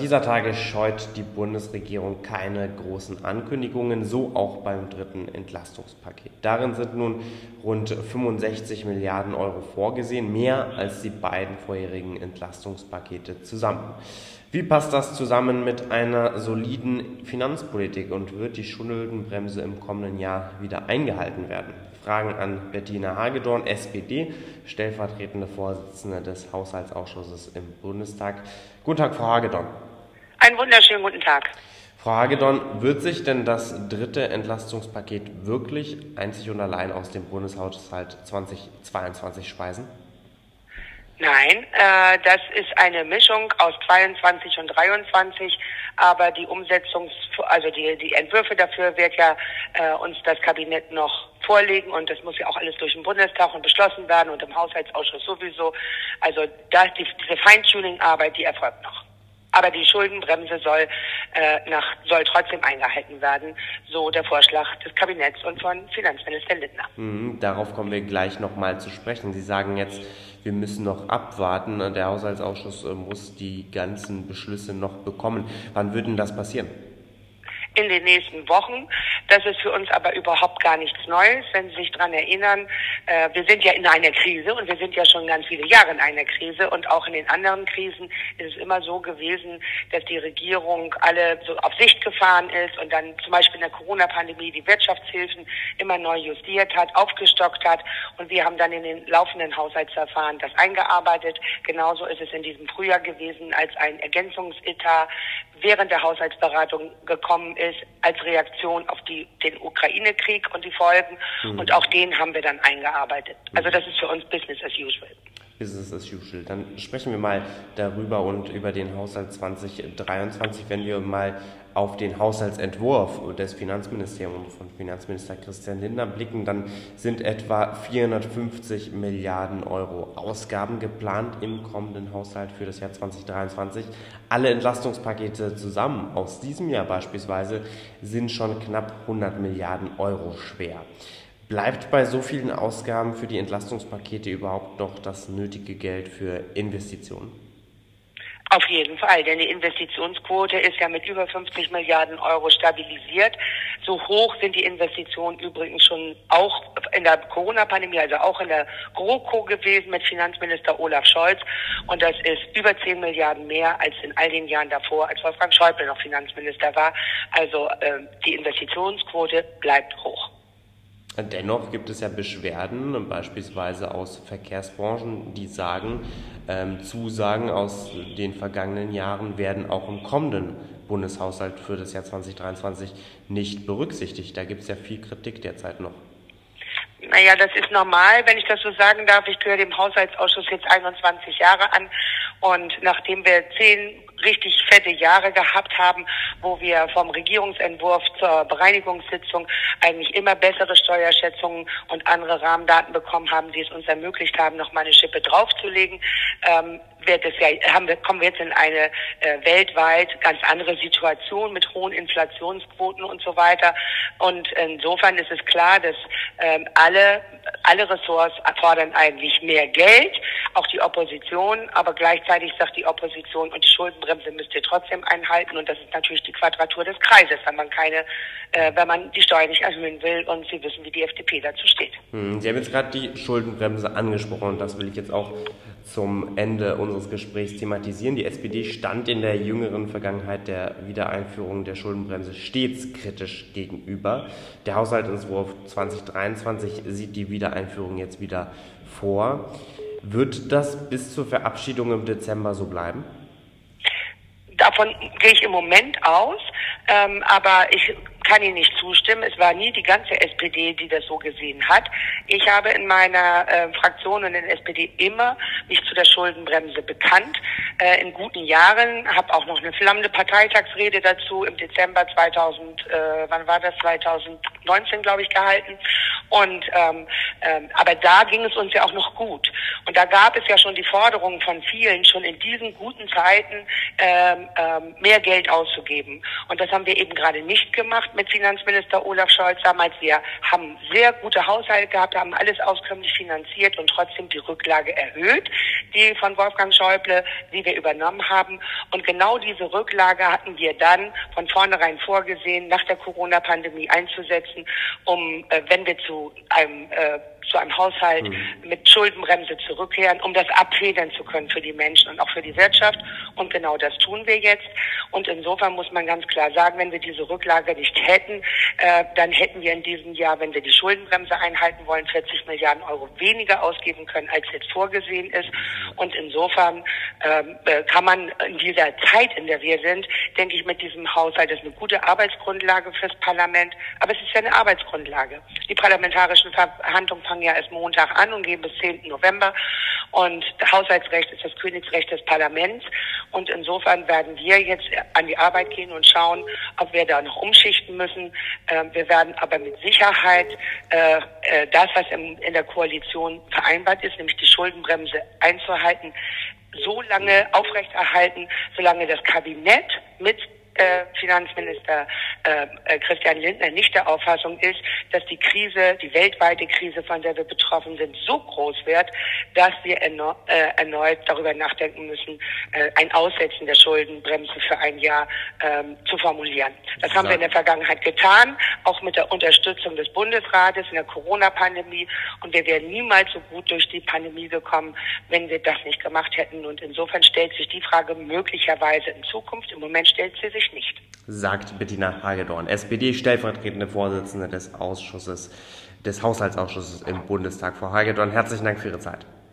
dieser Tage scheut die Bundesregierung keine großen Ankündigungen, so auch beim dritten Entlastungspaket. Darin sind nun rund 65 Milliarden Euro vorgesehen, mehr als die beiden vorherigen Entlastungspakete zusammen. Wie passt das zusammen mit einer soliden Finanzpolitik und wird die Schuldenbremse im kommenden Jahr wieder eingehalten werden? Fragen an Bettina Hagedorn, SPD, stellvertretende Vorsitzende des Haushaltsausschusses im Bundestag. Guten Tag, Frau Hagedorn. Einen wunderschönen guten Tag. Frau Hagedorn, wird sich denn das dritte Entlastungspaket wirklich einzig und allein aus dem Bundeshaushalt 2022 speisen? Nein, äh, das ist eine Mischung aus 22 und 23, aber die Umsetzungs, also die, die Entwürfe dafür wird ja äh, uns das Kabinett noch vorlegen und das muss ja auch alles durch den Bundestag und beschlossen werden und im Haushaltsausschuss sowieso. Also da, die, diese Feintuning-Arbeit, die erfolgt noch. Aber die Schuldenbremse soll, äh, nach, soll trotzdem eingehalten werden, so der Vorschlag des Kabinetts und von Finanzminister Lindner. Mhm, darauf kommen wir gleich nochmal zu sprechen. Sie sagen jetzt, wir müssen noch abwarten. Der Haushaltsausschuss äh, muss die ganzen Beschlüsse noch bekommen. Wann würde denn das passieren? In den nächsten Wochen. Das ist für uns aber überhaupt gar nichts Neues, wenn Sie sich daran erinnern. Äh, wir sind ja in einer Krise und wir sind ja schon ganz viele Jahre in einer Krise und auch in den anderen Krisen ist es immer so gewesen, dass die Regierung alle so auf Sicht gefahren ist und dann zum Beispiel in der Corona-Pandemie die Wirtschaftshilfen immer neu justiert hat, aufgestockt hat und wir haben dann in den laufenden Haushaltsverfahren das eingearbeitet. Genauso ist es in diesem Frühjahr gewesen, als ein Ergänzungsetat während der Haushaltsberatung gekommen ist als Reaktion auf die, den Ukraine-Krieg und die Folgen. Mhm. Und auch den haben wir dann eingearbeitet. Also das ist für uns Business as usual. Business as usual. Dann sprechen wir mal darüber und über den Haushalt 2023, wenn wir mal auf den Haushaltsentwurf des Finanzministeriums von Finanzminister Christian Lindner blicken, dann sind etwa 450 Milliarden Euro Ausgaben geplant im kommenden Haushalt für das Jahr 2023. Alle Entlastungspakete zusammen aus diesem Jahr beispielsweise sind schon knapp 100 Milliarden Euro schwer. Bleibt bei so vielen Ausgaben für die Entlastungspakete überhaupt noch das nötige Geld für Investitionen? Auf jeden Fall, denn die Investitionsquote ist ja mit über 50 Milliarden Euro stabilisiert. So hoch sind die Investitionen übrigens schon auch in der Corona-Pandemie, also auch in der GroKo gewesen mit Finanzminister Olaf Scholz. Und das ist über 10 Milliarden mehr als in all den Jahren davor, als Wolfgang Schäuble noch Finanzminister war. Also äh, die Investitionsquote bleibt hoch. Dennoch gibt es ja Beschwerden, beispielsweise aus Verkehrsbranchen, die sagen, ähm, Zusagen aus den vergangenen Jahren werden auch im kommenden Bundeshaushalt für das Jahr 2023 nicht berücksichtigt. Da gibt es ja viel Kritik derzeit noch. Naja, das ist normal, wenn ich das so sagen darf. Ich gehöre dem Haushaltsausschuss jetzt 21 Jahre an und nachdem wir zehn richtig fette Jahre gehabt haben, wo wir vom Regierungsentwurf zur Bereinigungssitzung eigentlich immer bessere Steuerschätzungen und andere Rahmendaten bekommen haben, die es uns ermöglicht haben, noch mal eine Schippe draufzulegen, ähm, wird es ja, haben wir, kommen wir jetzt in eine äh, weltweit ganz andere Situation mit hohen Inflationsquoten und so weiter. Und insofern ist es klar, dass ähm, alle, alle Ressorts erfordern eigentlich mehr Geld, auch die Opposition, aber gleichzeitig sagt die Opposition und die Schuldenbremse müsst ihr trotzdem einhalten. Und das ist natürlich die Quadratur des Kreises, wenn man keine, äh, wenn man die Steuer nicht erhöhen will und Sie wissen, wie die FDP dazu steht. Hm, Sie haben jetzt gerade die Schuldenbremse angesprochen. Und das will ich jetzt auch zum Ende unseres Gesprächs thematisieren. Die SPD stand in der jüngeren Vergangenheit der Wiedereinführung der Schuldenbremse stets kritisch gegenüber. Der Haushaltsentwurf 2023 sieht die Wiedereinführung jetzt wieder vor. Wird das bis zur Verabschiedung im Dezember so bleiben? Davon gehe ich im Moment aus, ähm, aber ich kann Ihnen nicht zustimmen. Es war nie die ganze SPD, die das so gesehen hat. Ich habe in meiner äh, Fraktion und in der SPD immer mich zu der Schuldenbremse bekannt. Äh, in guten Jahren habe auch noch eine flammende Parteitagsrede dazu im Dezember 2000, äh, wann war das? 2019, glaube ich, gehalten. Und ähm, ähm, aber da ging es uns ja auch noch gut. Und da gab es ja schon die Forderung von vielen, schon in diesen guten Zeiten ähm, ähm, mehr Geld auszugeben. Und das haben wir eben gerade nicht gemacht mit Finanzminister Olaf Scholz damals. Wir haben sehr gute Haushalte gehabt, haben alles auskömmlich finanziert und trotzdem die Rücklage erhöht, die von Wolfgang Schäuble, wir wir übernommen haben. Und genau diese Rücklage hatten wir dann von vornherein vorgesehen, nach der Corona-Pandemie einzusetzen, um, äh, wenn wir zu einem äh, zu einem Haushalt mhm. mit Schuldenbremse zurückkehren, um das abfedern zu können für die Menschen und auch für die Wirtschaft. Und genau das tun wir jetzt. Und insofern muss man ganz klar sagen, wenn wir diese Rücklage nicht hätten, äh, dann hätten wir in diesem Jahr, wenn wir die Schuldenbremse einhalten wollen, 40 Milliarden Euro weniger ausgeben können, als jetzt vorgesehen ist. Und insofern ähm, äh, kann man in dieser Zeit, in der wir sind, denke ich, mit diesem Haushalt, ist eine gute Arbeitsgrundlage fürs Parlament, aber es ist ja eine Arbeitsgrundlage. Die parlamentarischen Verhandlungen fangen ja erst Montag an und gehen bis 10. November. Und Haushaltsrecht ist das Königsrecht des Parlaments. Und insofern werden wir jetzt an die Arbeit gehen und schauen, ob wir da noch umschichten müssen. Ähm, wir werden aber mit Sicherheit äh, äh, das, was in der Koalition vereinbart ist, nämlich die Schuldenbremse einzuhalten, so lange aufrechterhalten, solange das Kabinett mit äh, Finanzminister äh, äh, Christian Lindner nicht der Auffassung ist, dass die Krise, die weltweite Krise, von der wir betroffen sind, so groß wird, dass wir erneut, äh, erneut darüber nachdenken müssen, äh, ein Aussetzen der Schuldenbremse für ein Jahr ähm, zu formulieren. Das haben wir in der Vergangenheit getan, auch mit der Unterstützung des Bundesrates in der Corona-Pandemie. Und wir wären niemals so gut durch die Pandemie gekommen, wenn wir das nicht gemacht hätten. Und insofern stellt sich die Frage möglicherweise in Zukunft. Im Moment stellt sie sich nicht. Sagt Bettina Hagedorn, SPD, stellvertretende Vorsitzende des Ausschusses, des Haushaltsausschusses im Bundestag. Frau Hagedorn, herzlichen Dank für Ihre Zeit.